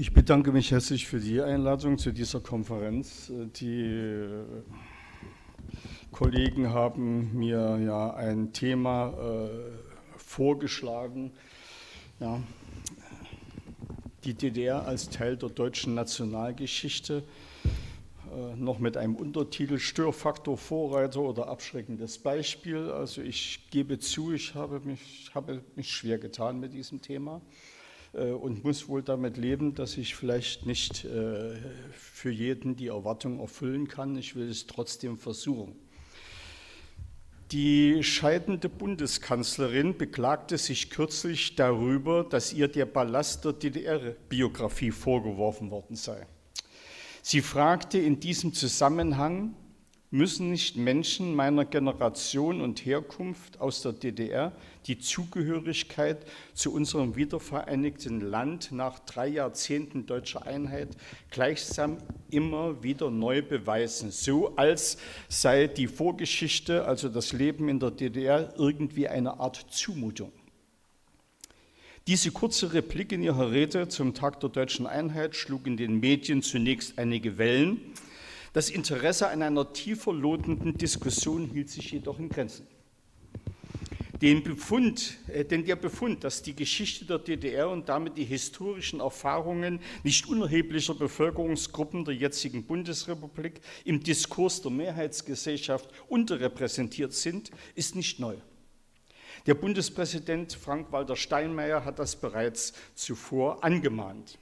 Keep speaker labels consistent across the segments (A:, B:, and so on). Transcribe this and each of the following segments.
A: Ich bedanke mich herzlich für die Einladung zu dieser Konferenz. Die äh, Kollegen haben mir ja ein Thema äh, vorgeschlagen, ja, die DDR als Teil der deutschen Nationalgeschichte, äh, noch mit einem Untertitel Störfaktor, Vorreiter oder abschreckendes Beispiel. Also ich gebe zu, ich habe mich, habe mich schwer getan mit diesem Thema. Äh, und muss wohl damit leben, dass ich vielleicht nicht äh, für jeden die Erwartung erfüllen kann. Ich will es trotzdem versuchen. Die scheidende Bundeskanzlerin beklagte sich kürzlich darüber, dass ihr der Ballast der DDR-Biografie vorgeworfen worden sei. Sie fragte in diesem Zusammenhang, müssen nicht Menschen meiner Generation und Herkunft aus der DDR die Zugehörigkeit zu unserem wiedervereinigten Land nach drei Jahrzehnten deutscher Einheit gleichsam immer wieder neu beweisen, so als sei die Vorgeschichte, also das Leben in der DDR, irgendwie eine Art Zumutung. Diese kurze Replik in ihrer Rede zum Tag der deutschen Einheit schlug in den Medien zunächst einige Wellen. Das Interesse an einer tiefer lotenden Diskussion hielt sich jedoch in Grenzen. Den Befund, äh, denn der Befund, dass die Geschichte der DDR und damit die historischen Erfahrungen nicht unerheblicher Bevölkerungsgruppen der jetzigen Bundesrepublik im Diskurs der Mehrheitsgesellschaft unterrepräsentiert sind, ist nicht neu. Der Bundespräsident Frank-Walter Steinmeier hat das bereits zuvor angemahnt.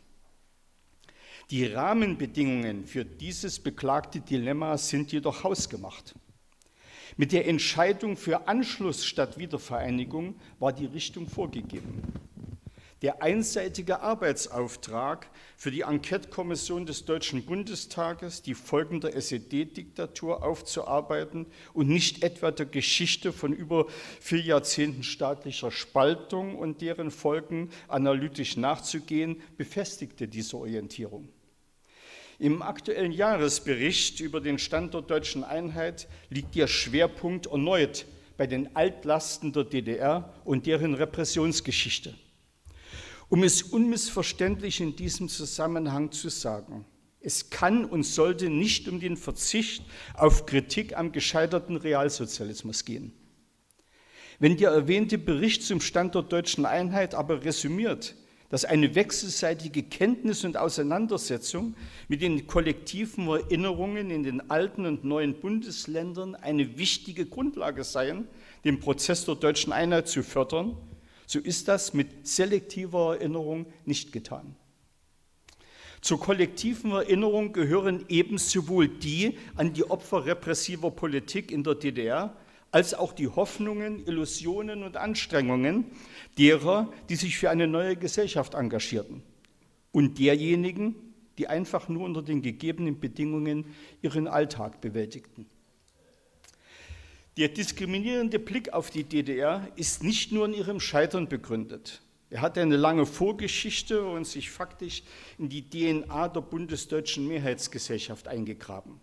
A: Die Rahmenbedingungen für dieses beklagte Dilemma sind jedoch hausgemacht. Mit der Entscheidung für Anschluss statt Wiedervereinigung war die Richtung vorgegeben. Der einseitige Arbeitsauftrag für die Enquete-Kommission des Deutschen Bundestages, die Folgen der SED-Diktatur aufzuarbeiten und nicht etwa der Geschichte von über vier Jahrzehnten staatlicher Spaltung und deren Folgen analytisch nachzugehen, befestigte diese Orientierung. Im aktuellen Jahresbericht über den Stand der deutschen Einheit liegt der Schwerpunkt erneut bei den Altlasten der DDR und deren Repressionsgeschichte. Um es unmissverständlich in diesem Zusammenhang zu sagen, es kann und sollte nicht um den Verzicht auf Kritik am gescheiterten Realsozialismus gehen. Wenn der erwähnte Bericht zum Stand der deutschen Einheit aber resümiert, dass eine wechselseitige Kenntnis und Auseinandersetzung mit den kollektiven Erinnerungen in den alten und neuen Bundesländern eine wichtige Grundlage seien, den Prozess der deutschen Einheit zu fördern, so ist das mit selektiver Erinnerung nicht getan. Zur kollektiven Erinnerung gehören ebenso wohl die an die Opfer repressiver Politik in der DDR, als auch die Hoffnungen, Illusionen und Anstrengungen derer, die sich für eine neue Gesellschaft engagierten und derjenigen, die einfach nur unter den gegebenen Bedingungen ihren Alltag bewältigten. Der diskriminierende Blick auf die DDR ist nicht nur in ihrem Scheitern begründet. Er hat eine lange Vorgeschichte und sich faktisch in die DNA der bundesdeutschen Mehrheitsgesellschaft eingegraben.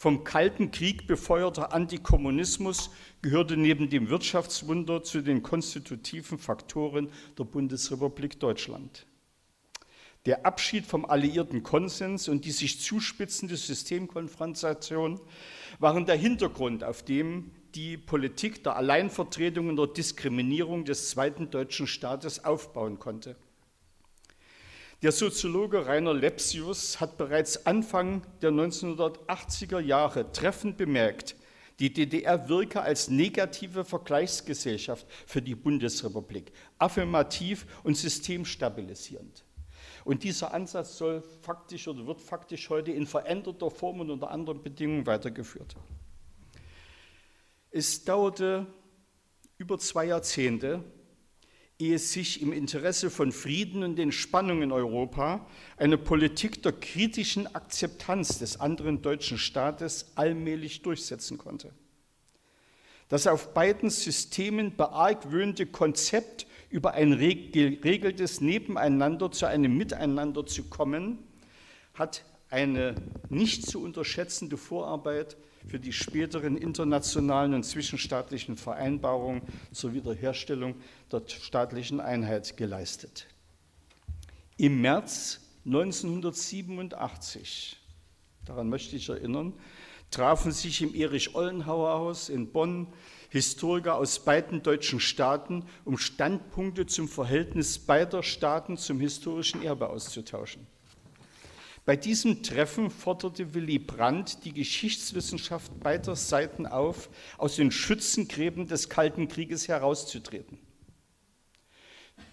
A: Vom Kalten Krieg befeuerter Antikommunismus gehörte neben dem Wirtschaftswunder zu den konstitutiven Faktoren der Bundesrepublik Deutschland. Der Abschied vom alliierten Konsens und die sich zuspitzende Systemkonfrontation waren der Hintergrund, auf dem die Politik der Alleinvertretung und der Diskriminierung des zweiten deutschen Staates aufbauen konnte. Der Soziologe Rainer Lepsius hat bereits Anfang der 1980er Jahre treffend bemerkt, die DDR wirke als negative Vergleichsgesellschaft für die Bundesrepublik, affirmativ und systemstabilisierend. Und dieser Ansatz soll faktisch oder wird faktisch heute in veränderter Form und unter anderen Bedingungen weitergeführt. Es dauerte über zwei Jahrzehnte, ehe sich im Interesse von Frieden und den Spannungen in Europa eine Politik der kritischen Akzeptanz des anderen deutschen Staates allmählich durchsetzen konnte. Das auf beiden Systemen beargwöhnte Konzept, über ein geregeltes Nebeneinander zu einem Miteinander zu kommen, hat eine nicht zu unterschätzende Vorarbeit für die späteren internationalen und zwischenstaatlichen Vereinbarungen zur Wiederherstellung der staatlichen Einheit geleistet. Im März 1987, daran möchte ich erinnern, trafen sich im Erich-Ollenhauer-Haus in Bonn Historiker aus beiden deutschen Staaten, um Standpunkte zum Verhältnis beider Staaten zum historischen Erbe auszutauschen. Bei diesem Treffen forderte Willy Brandt die Geschichtswissenschaft beider Seiten auf, aus den Schützengräben des Kalten Krieges herauszutreten.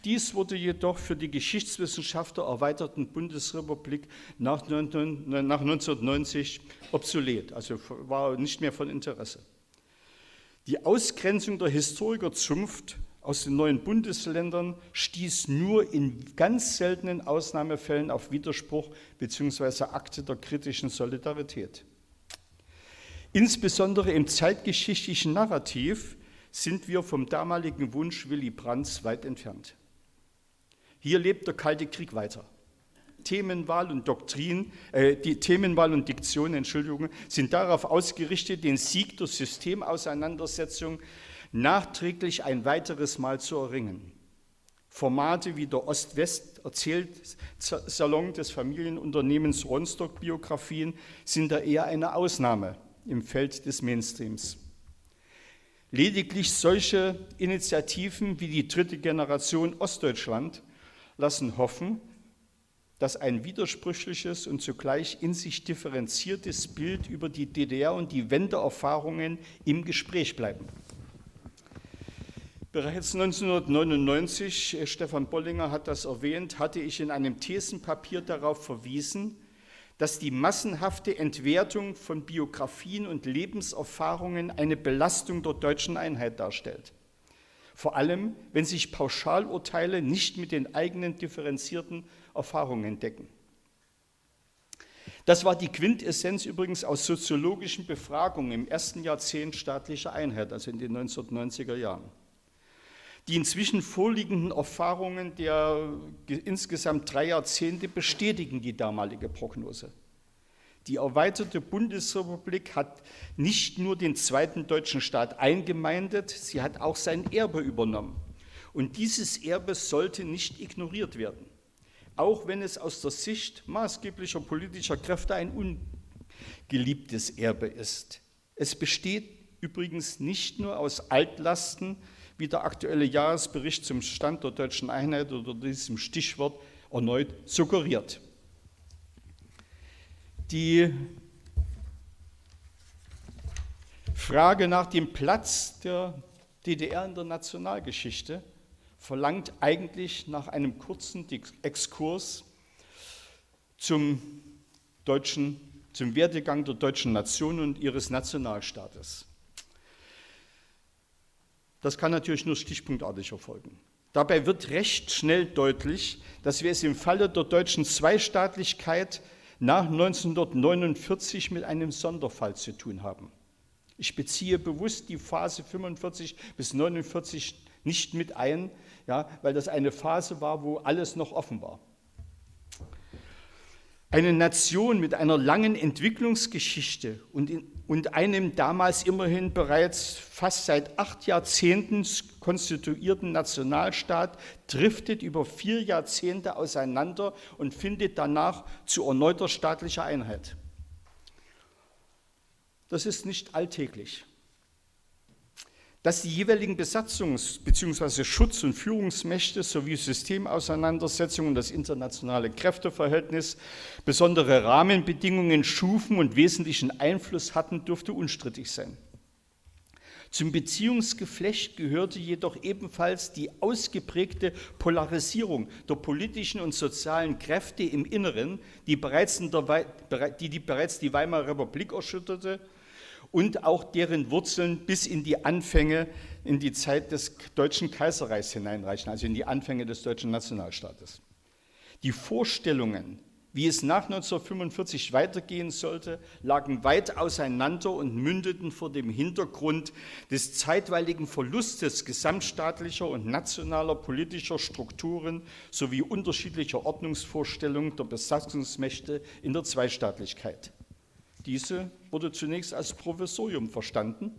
A: Dies wurde jedoch für die Geschichtswissenschaft der erweiterten Bundesrepublik nach 1990 obsolet, also war nicht mehr von Interesse. Die Ausgrenzung der Historikerzunft aus den neuen Bundesländern stieß nur in ganz seltenen Ausnahmefällen auf Widerspruch bzw. Akte der kritischen Solidarität. Insbesondere im zeitgeschichtlichen Narrativ sind wir vom damaligen Wunsch Willy Brandts weit entfernt. Hier lebt der Kalte Krieg weiter. Themenwahl und Doktrin, äh, die Themenwahl und Diktion, Entschuldigung, sind darauf ausgerichtet, den Sieg der Systemauseinandersetzung nachträglich ein weiteres Mal zu erringen. Formate wie der Ost-West-Erzählsalon des Familienunternehmens Ronstock Biografien sind da eher eine Ausnahme im Feld des Mainstreams. Lediglich solche Initiativen wie die dritte Generation Ostdeutschland lassen hoffen, dass ein widersprüchliches und zugleich in sich differenziertes Bild über die DDR und die Wendeerfahrungen im Gespräch bleiben. Bereits 1999, äh, Stefan Bollinger hat das erwähnt, hatte ich in einem Thesenpapier darauf verwiesen, dass die massenhafte Entwertung von Biografien und Lebenserfahrungen eine Belastung der deutschen Einheit darstellt. Vor allem, wenn sich Pauschalurteile nicht mit den eigenen differenzierten Erfahrungen decken. Das war die Quintessenz übrigens aus soziologischen Befragungen im ersten Jahrzehnt staatlicher Einheit, also in den 1990er Jahren. Die inzwischen vorliegenden Erfahrungen der insgesamt drei Jahrzehnte bestätigen die damalige Prognose. Die erweiterte Bundesrepublik hat nicht nur den zweiten deutschen Staat eingemeindet, sie hat auch sein Erbe übernommen. Und dieses Erbe sollte nicht ignoriert werden auch wenn es aus der Sicht maßgeblicher politischer Kräfte ein ungeliebtes Erbe ist. Es besteht übrigens nicht nur aus Altlasten, wie der aktuelle Jahresbericht zum Stand der deutschen Einheit oder diesem Stichwort erneut suggeriert. Die Frage nach dem Platz der DDR in der Nationalgeschichte verlangt eigentlich nach einem kurzen Exkurs zum deutschen, zum Werdegang der deutschen Nation und ihres Nationalstaates. Das kann natürlich nur stichpunktartig erfolgen. Dabei wird recht schnell deutlich, dass wir es im Falle der deutschen Zweistaatlichkeit nach 1949 mit einem Sonderfall zu tun haben. Ich beziehe bewusst die Phase 45 bis 49 nicht mit ein, ja, weil das eine Phase war, wo alles noch offen war. Eine Nation mit einer langen Entwicklungsgeschichte und, in, und einem damals immerhin bereits fast seit acht Jahrzehnten konstituierten Nationalstaat driftet über vier Jahrzehnte auseinander und findet danach zu erneuter staatlicher Einheit. Das ist nicht alltäglich dass die jeweiligen Besatzungs- bzw. Schutz- und Führungsmächte sowie Systemauseinandersetzungen und das internationale Kräfteverhältnis besondere Rahmenbedingungen schufen und wesentlichen Einfluss hatten, dürfte unstrittig sein. Zum Beziehungsgeflecht gehörte jedoch ebenfalls die ausgeprägte Polarisierung der politischen und sozialen Kräfte im Inneren, die bereits, der, die, die bereits die Weimarer Republik erschütterte und auch deren Wurzeln bis in die Anfänge, in die Zeit des Deutschen Kaiserreichs hineinreichen, also in die Anfänge des deutschen Nationalstaates. Die Vorstellungen, wie es nach 1945 weitergehen sollte, lagen weit auseinander und mündeten vor dem Hintergrund des zeitweiligen Verlustes gesamtstaatlicher und nationaler politischer Strukturen sowie unterschiedlicher Ordnungsvorstellungen der Besatzungsmächte in der Zweistaatlichkeit. Diese wurde zunächst als Provisorium verstanden,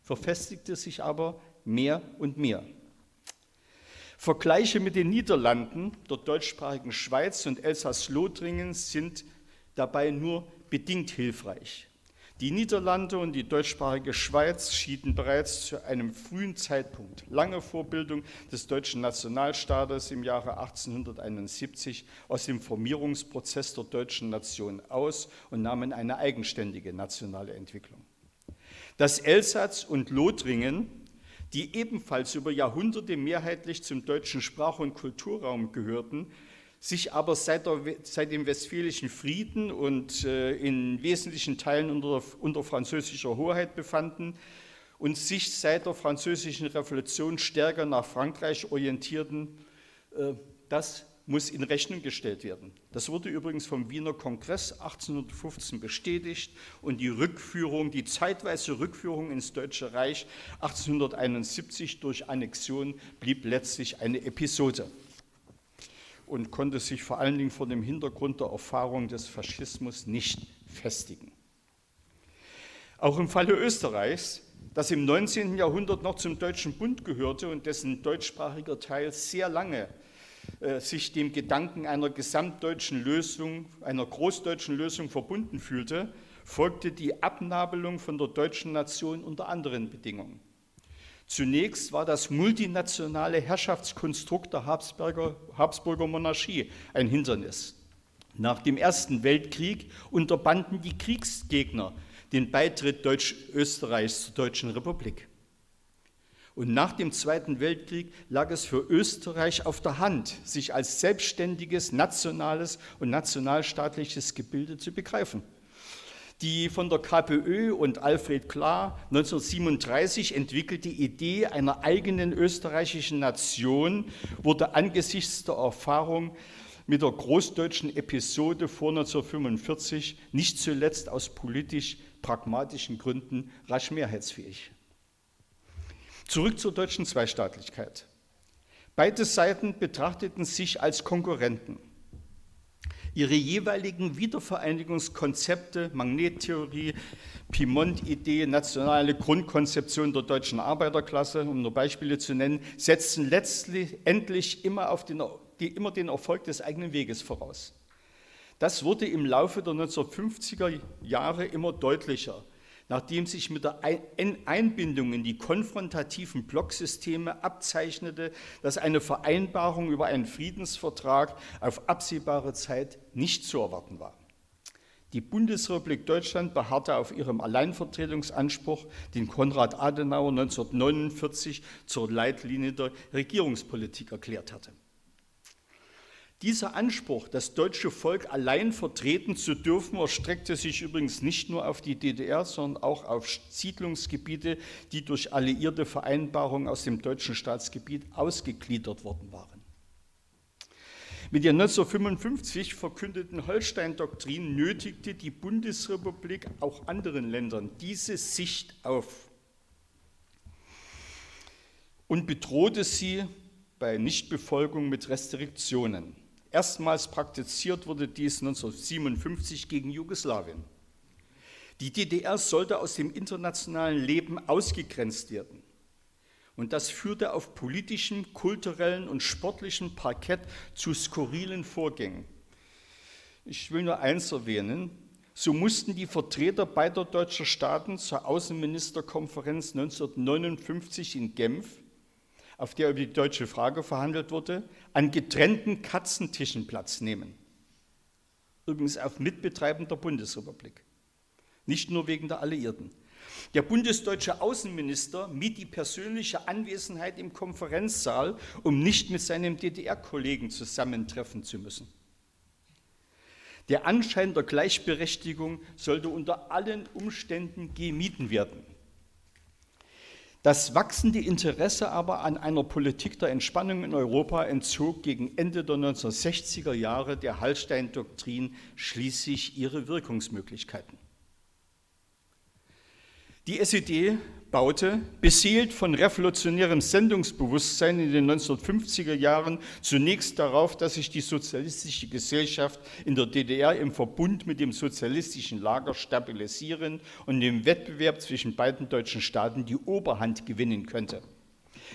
A: verfestigte sich aber mehr und mehr. Vergleiche mit den Niederlanden, der deutschsprachigen Schweiz und Elsass-Lothringen sind dabei nur bedingt hilfreich. Die Niederlande und die deutschsprachige Schweiz schieden bereits zu einem frühen Zeitpunkt, lange vor Bildung des deutschen Nationalstaates im Jahre 1871, aus dem Formierungsprozess der deutschen Nation aus und nahmen eine eigenständige nationale Entwicklung. Das Elsass und Lothringen, die ebenfalls über Jahrhunderte mehrheitlich zum deutschen Sprach- und Kulturraum gehörten, sich aber seit, der, seit, dem Westfälischen Frieden und äh, in wesentlichen Teilen unter, unter, französischer Hoheit befanden und sich seit der französischen Revolution stärker nach Frankreich orientierten, äh, das muss in Rechnung gestellt werden. Das wurde übrigens vom Wiener Kongress 1815 bestätigt und die Rückführung, die zeitweise Rückführung ins Deutsche Reich 1871 durch Annexion blieb letztlich eine Episode und konnte sich vor allen Dingen vor dem Hintergrund der Erfahrung des Faschismus nicht festigen. Auch im Falle Österreichs, das im 19. Jahrhundert noch zum Deutschen Bund gehörte und dessen deutschsprachiger Teil sehr lange äh, sich dem Gedanken einer gesamtdeutschen Lösung, einer großdeutschen Lösung verbunden fühlte, folgte die Abnabelung von der deutschen Nation unter anderen Bedingungen. Zunächst war das multinationale Herrschaftskonstrukt der Habsburger, Habsburger Monarchie ein Hindernis. Nach dem Ersten Weltkrieg unterbanden die Kriegsgegner den Beitritt Deutsch-Österreichs zur Deutschen Republik. Und nach dem Zweiten Weltkrieg lag es für Österreich auf der Hand, sich als selbstständiges nationales und nationalstaatliches Gebilde zu begreifen die von der KPÖ und Alfred Klar 1937 entwickelte Idee einer eigenen österreichischen Nation wurde angesichts der Erfahrung mit der großdeutschen Episode vor 1945 nicht zuletzt aus politisch pragmatischen Gründen rasch mehrheitsfähig. Zurück zur deutschen Zweistaatlichkeit. Beide Seiten betrachteten sich als Konkurrenten ihre jeweiligen Wiedervereinigungskonzepte, Magnettheorie, Piemont-Idee, nationale Grundkonzeption der deutschen Arbeiterklasse, um nur Beispiele zu nennen, setzten letztlich endlich immer, auf den, die, immer den Erfolg des eigenen Weges voraus. Das wurde im Laufe der 1950er Jahre immer deutlicher nachdem sich mit der Einbindung in die konfrontativen Blocksysteme abzeichnete, dass eine Vereinbarung über einen Friedensvertrag auf absehbare Zeit nicht zu erwarten war. Die Bundesrepublik Deutschland beharrte auf ihrem Alleinvertretungsanspruch, den Konrad Adenauer 1949 zur Leitlinie der Regierungspolitik erklärt hatte. Dieser Anspruch, das deutsche Volk allein vertreten zu dürfen, erstreckte sich übrigens nicht nur auf die DDR, sondern auch auf Siedlungsgebiete, die durch alliierte Vereinbarungen aus dem deutschen Staatsgebiet ausgegliedert worden waren. Mit der 1955 verkündeten Holstein-Doktrin nötigte die Bundesrepublik auch anderen Ländern diese Sicht auf und bedrohte sie bei Nichtbefolgung mit Restriktionen. Erstmals praktiziert wurde dies 1957 gegen Jugoslawien. Die DDR sollte aus dem internationalen Leben ausgegrenzt werden. Und das führte auf politischem, kulturellen und sportlichem Parkett zu skurrilen Vorgängen. Ich will nur eins erwähnen. So mussten die Vertreter beider deutscher Staaten zur Außenministerkonferenz 1959 in Genf auf der über die deutsche Frage verhandelt wurde, an getrennten Katzentischen Platz nehmen. Übrigens auf Mitbetreiben der Bundesrepublik. Nicht nur wegen der Alliierten. Der bundesdeutsche Außenminister mied die persönliche Anwesenheit im Konferenzsaal, um nicht mit seinem DDR-Kollegen zusammentreffen zu müssen. Der Anschein der Gleichberechtigung sollte unter allen Umständen gemieden werden. Das wachsende Interesse aber an einer Politik der Entspannung in Europa entzog gegen Ende der 1960er Jahre der Hallstein-Doktrin schließlich ihre Wirkungsmöglichkeiten. Die SED baute, beseelt von revolutionärem Sendungsbewusstsein in den 1950er Jahren, zunächst darauf, dass sich die sozialistische Gesellschaft in der DDR im Verbund mit dem sozialistischen Lager stabilisieren und im Wettbewerb zwischen beiden deutschen Staaten die Oberhand gewinnen könnte.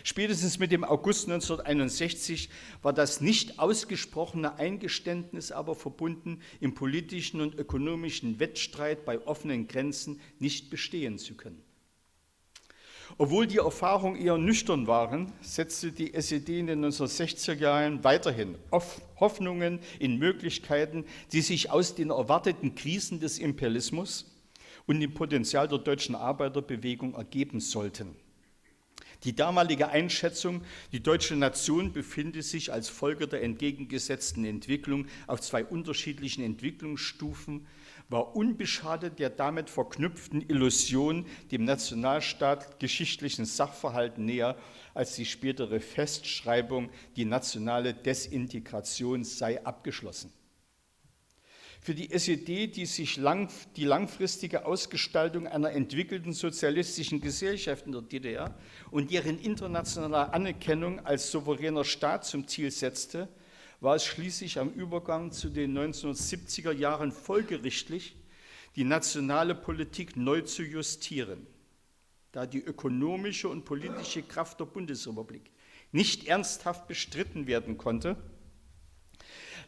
A: Spätestens mit dem August 1961 war das nicht ausgesprochene Eingeständnis aber verbunden, im politischen und ökonomischen Wettstreit bei offenen Grenzen nicht bestehen zu können. Obwohl die Erfahrungen eher nüchtern waren, setzte die SED in den 1960er Jahren weiterhin Hoffnungen in Möglichkeiten, die sich aus den erwarteten Krisen des Imperialismus und dem Potenzial der deutschen Arbeiterbewegung ergeben sollten. Die damalige Einschätzung, die deutsche Nation befinde sich als Folge der entgegengesetzten Entwicklung auf zwei unterschiedlichen Entwicklungsstufen, war unbeschadet der damit verknüpften Illusion dem Nationalstaat geschichtlichen Sachverhalten näher als die spätere Festschreibung, die nationale Desintegration sei abgeschlossen. Für die SED, die sich lang, die langfristige Ausgestaltung einer entwickelten sozialistischen Gesellschaft in der DDR und deren internationale Anerkennung als souveräner Staat zum Ziel setzte, war es schließlich am Übergang zu den 1970er Jahren folgerichtlich, die nationale Politik neu zu justieren, da die ökonomische und politische Kraft der Bundesrepublik nicht ernsthaft bestritten werden konnte,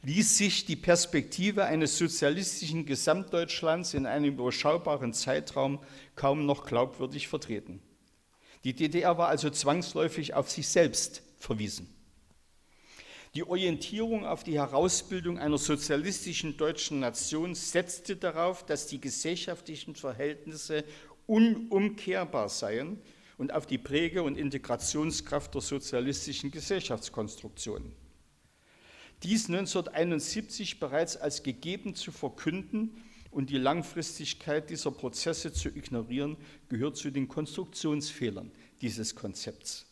A: ließ sich die Perspektive eines sozialistischen Gesamtdeutschlands in einem überschaubaren Zeitraum kaum noch glaubwürdig vertreten. Die DDR war also zwangsläufig auf sich selbst verwiesen. Die Orientierung auf die Herausbildung einer sozialistischen deutschen Nation setzte darauf, dass die gesellschaftlichen Verhältnisse unumkehrbar seien und auf die Präge- und Integrationskraft der sozialistischen Gesellschaftskonstruktion. Dies 1971 bereits als gegeben zu verkünden und die Langfristigkeit dieser Prozesse zu ignorieren, gehört zu den Konstruktionsfehlern dieses Konzepts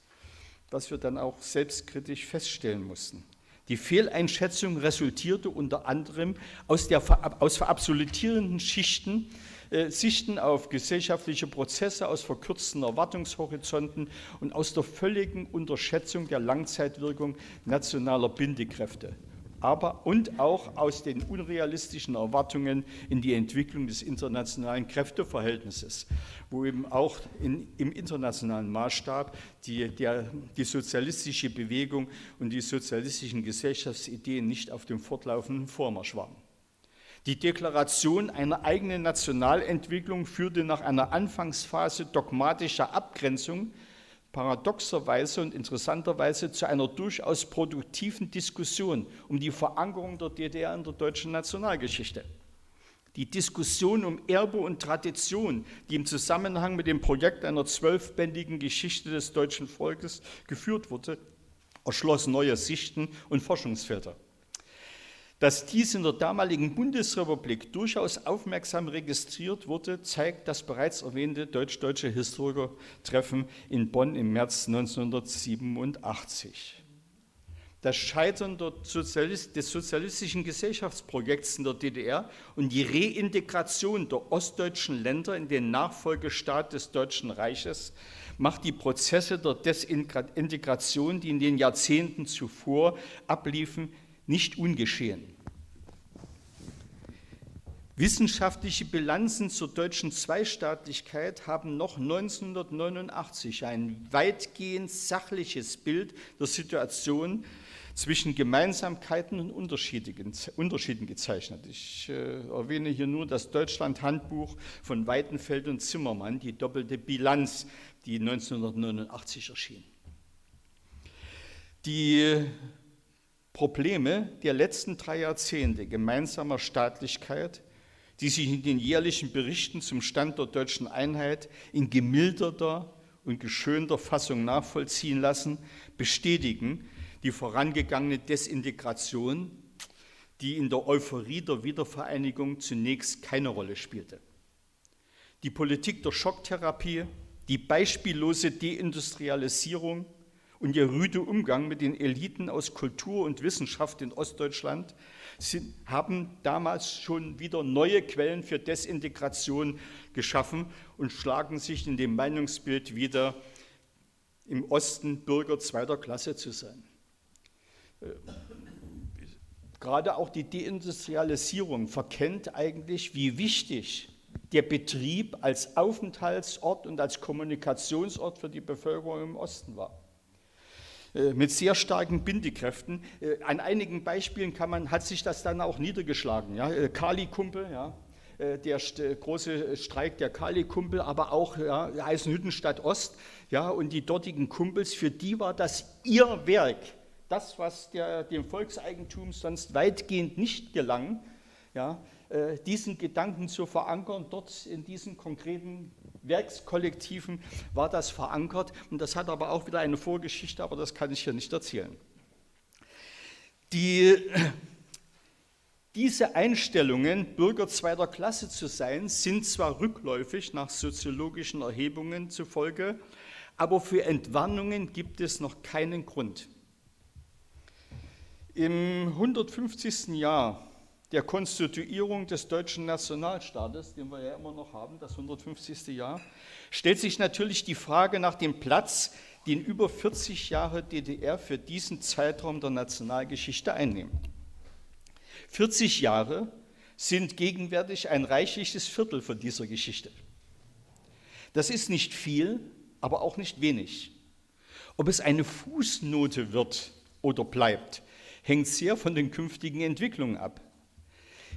A: was wir dann auch selbstkritisch feststellen mussten. Die Fehleinschätzung resultierte unter anderem aus, der, aus verabsolutierenden Schichten, äh, Sichten auf gesellschaftliche Prozesse, aus verkürzten Erwartungshorizonten und aus der völligen Unterschätzung der Langzeitwirkung nationaler Bindekräfte aber und auch aus den unrealistischen Erwartungen in die Entwicklung des internationalen Kräfteverhältnisses, wo eben auch in, im internationalen Maßstab die, der, die sozialistische Bewegung und die sozialistischen Gesellschaftsideen nicht auf dem fortlaufenden Vormarsch waren. Die Deklaration einer eigenen Nationalentwicklung führte nach einer Anfangsphase dogmatischer Abgrenzung paradoxerweise und interessanterweise zu einer durchaus produktiven Diskussion um die Verankerung der DDR in der deutschen Nationalgeschichte. Die Diskussion um Erbe und Tradition, die im Zusammenhang mit dem Projekt einer zwölfbändigen Geschichte des deutschen Volkes geführt wurde, erschloss neue Sichten und Forschungsfelder. Dass dies in der damaligen Bundesrepublik durchaus aufmerksam registriert wurde, zeigt das bereits erwähnte deutsch-deutsche Historikertreffen in Bonn im März 1987. Das Scheitern Sozialist des sozialistischen Gesellschaftsprojekts in der DDR und die Reintegration der ostdeutschen Länder in den Nachfolgestaat des Deutschen Reiches macht die Prozesse der Desintegration, die in den Jahrzehnten zuvor abliefen, nicht ungeschehen. Wissenschaftliche Bilanzen zur deutschen Zweistaatlichkeit haben noch 1989 ein weitgehend sachliches Bild der Situation zwischen Gemeinsamkeiten und Unterschieden gezeichnet. Ich äh, erwähne hier nur das Deutschland-Handbuch von Weidenfeld und Zimmermann, die doppelte Bilanz, die 1989 erschien. Die Probleme der letzten drei Jahrzehnte gemeinsamer Staatlichkeit, die sich in den jährlichen Berichten zum Stand der deutschen Einheit in gemilderter und geschönter Fassung nachvollziehen lassen, bestätigen die vorangegangene Desintegration, die in der Euphorie der Wiedervereinigung zunächst keine Rolle spielte. Die Politik der Schocktherapie, die beispiellose Deindustrialisierung, und ihr rüde Umgang mit den Eliten aus Kultur und Wissenschaft in Ostdeutschland sind, haben damals schon wieder neue Quellen für Desintegration geschaffen und schlagen sich in dem Meinungsbild wieder, im Osten Bürger zweiter Klasse zu sein. Äh, gerade auch die Deindustrialisierung verkennt eigentlich, wie wichtig der Betrieb als Aufenthaltsort und als Kommunikationsort für die Bevölkerung im Osten war. Äh, mit sehr starken Bindekräften. Äh, an einigen Beispielen kann man, hat sich das dann auch niedergeschlagen. Ja? Äh, Kali-Kumpel, ja? der große Streik der Kali-Kumpel, aber auch ja, Eisenhüttenstadt Ost ja, und die dortigen Kumpels, für die war das ihr Werk, das, was der, dem Volkseigentum sonst weitgehend nicht gelang, ja, diesen Gedanken zu verankern, dort in diesen konkreten Werkskollektiven war das verankert und das hat aber auch wieder eine Vorgeschichte, aber das kann ich hier nicht erzählen. Die, diese Einstellungen, Bürger zweiter Klasse zu sein, sind zwar rückläufig nach soziologischen Erhebungen zufolge, aber für Entwarnungen gibt es noch keinen Grund. Im 150. Jahr der Konstituierung des deutschen Nationalstaates, den wir ja immer noch haben, das 150. Jahr, stellt sich natürlich die Frage nach dem Platz, den über 40 Jahre DDR für diesen Zeitraum der Nationalgeschichte einnehmen. 40 Jahre sind gegenwärtig ein reichliches Viertel von dieser Geschichte. Das ist nicht viel, aber auch nicht wenig. Ob es eine Fußnote wird oder bleibt, hängt sehr von den künftigen Entwicklungen ab.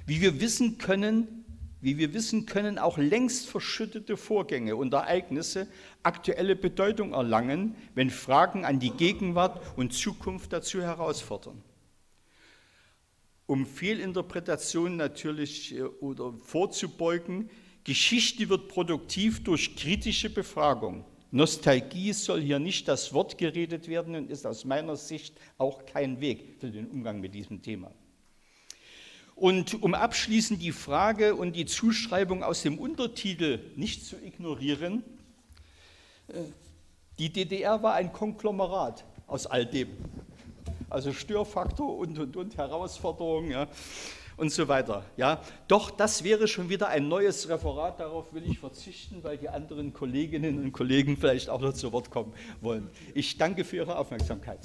A: Wie wir wissen können, wie wir wissen können, auch längst verschüttete Vorgänge und Ereignisse aktuelle Bedeutung erlangen, wenn Fragen an die Gegenwart und Zukunft dazu herausfordern. Um Fehlinterpretationen natürlich äh, oder vorzubeugen, Geschichte wird produktiv durch kritische Befragung. Nostalgie soll hier nicht das Wort geredet werden und ist aus meiner Sicht auch kein Weg für den Umgang mit diesem Thema. Und um abschließend die Frage und die Zuschreibung aus dem Untertitel nicht zu ignorieren, äh, die DDR war ein Konglomerat aus all dem. Also Störfaktor und, und, und Herausforderungen ja, und so weiter. Ja. Doch das wäre schon wieder ein neues Referat, darauf will ich verzichten, weil die anderen Kolleginnen und Kollegen vielleicht auch noch zu Wort kommen wollen. Ich danke für Ihre Aufmerksamkeit.